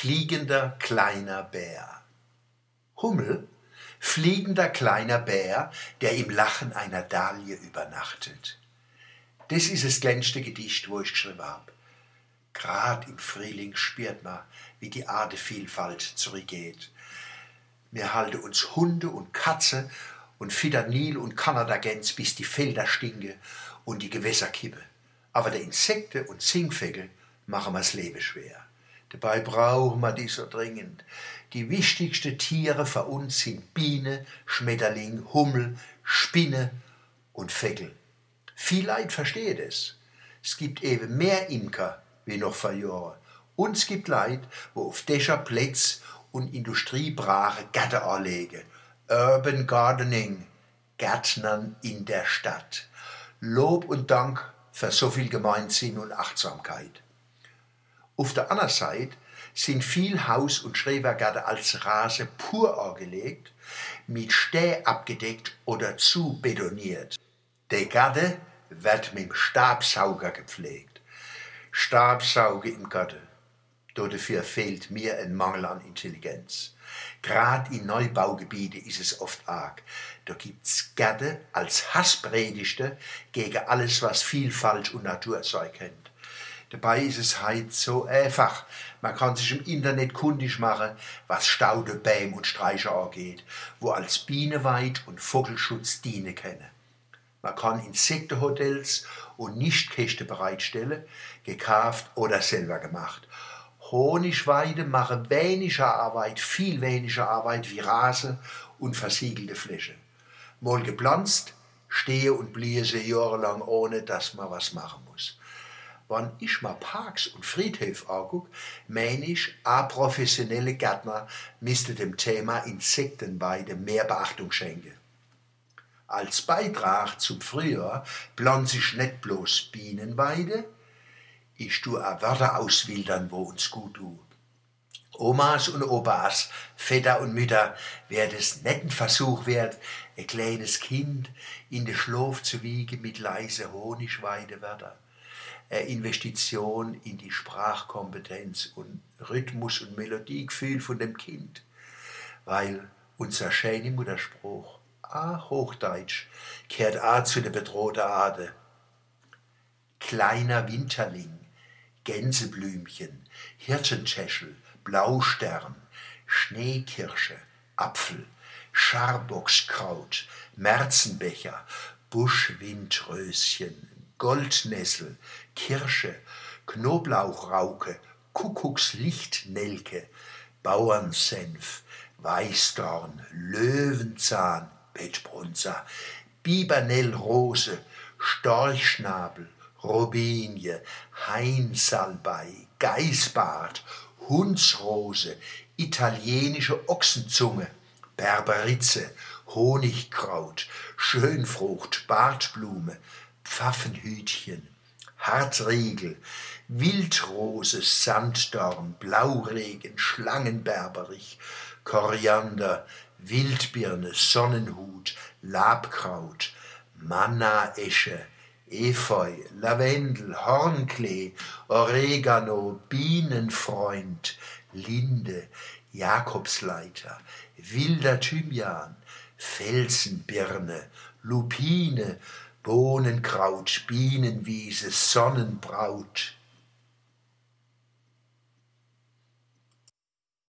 Fliegender kleiner Bär. Hummel, fliegender kleiner Bär, der im Lachen einer Dahlie übernachtet. Das ist das glänzte Gedicht, wo ich geschrieben habe. Grad im Frühling spürt man, wie die Artevielfalt zurückgeht. Wir halten uns Hunde und Katze und Fidernil und Kanadagänse, bis die Felder stinken und die Gewässer kippen. Aber der Insekten und Zingvögel machen wir das Leben schwer. Dabei brauchen wir die so dringend. Die wichtigsten Tiere für uns sind Biene, Schmetterling, Hummel, Spinne und Vögel. Viel Leid versteht es. Es gibt eben mehr Imker wie noch vor Jahren. Und es gibt Leid, wo auf Dächer, Plätze und Industriebrache Gärten anlegen. Urban Gardening, Gärtnern in der Stadt. Lob und Dank für so viel Gemeinsinn und Achtsamkeit. Auf der anderen Seite sind viel Haus- und Schrebergärten als Rase pur angelegt, mit Stäh abgedeckt oder zu betoniert. Der Garten wird mit dem Stabsauger gepflegt. Stabsauge im Garten. Dafür fehlt mir ein Mangel an Intelligenz. Gerade in Neubaugebieten ist es oft arg. Da gibt's Gärten als Hasspredigte gegen alles, was Vielfalt und Naturzeug kennt. Dabei ist es heute so einfach. Man kann sich im Internet kundig machen, was Staude, Bäm und Streicher angeht, wo als Bienenweid und Vogelschutz dienen können. Man kann Insektenhotels und Nichtkäste bereitstellen, gekauft oder selber gemacht. Honigweide machen weniger Arbeit, viel weniger Arbeit wie Rasen und versiegelte Fläche. Mal gepflanzt, stehe und bliese jahrelang, ohne dass man was machen muss. Wenn ich mal Parks und Friedhöfe angucke, meine ich, a professionelle Gärtner müsste dem Thema Insektenweide mehr Beachtung schenken. Als Beitrag zum Frühjahr pflanze ich nicht bloß Bienenweide, ich tue auch Wörter auswildern, wo uns gut tut. Omas und Opas, Väter und Mütter, wer des netten Versuch wert, ein kleines Kind in den Schlaf zu wiegen mit leise Honigweidewörter. Eine Investition in die Sprachkompetenz und Rhythmus und Melodiegefühl von dem Kind. Weil unser schöner Mutterspruch, a Hochdeutsch, kehrt a zu der bedrohten Ade. Kleiner Winterling, Gänseblümchen, Hirschenschäschel, Blaustern, Schneekirsche, Apfel, Scharbockskraut, Märzenbecher, Buschwindröschen, Goldnessel, Kirsche, Knoblauchrauke, Kuckuckslichtnelke, Bauernsenf, Weißdorn, Löwenzahn, Petbrunzer, Bibernellrose, Storchschnabel, Robinie, Hainsalbei, Geißbart, Hundsrose, italienische Ochsenzunge, Berberitze, Honigkraut, Schönfrucht, Bartblume, Pfaffenhütchen, Hartriegel, Wildrose, Sanddorn, Blauregen, Schlangenberberich, Koriander, Wildbirne, Sonnenhut, Labkraut, Mannaesche, Efeu, Lavendel, Hornklee, Oregano, Bienenfreund, Linde, Jakobsleiter, wilder Thymian, Felsenbirne, Lupine, Bohnenkraut, Bienenwiese, Sonnenbraut,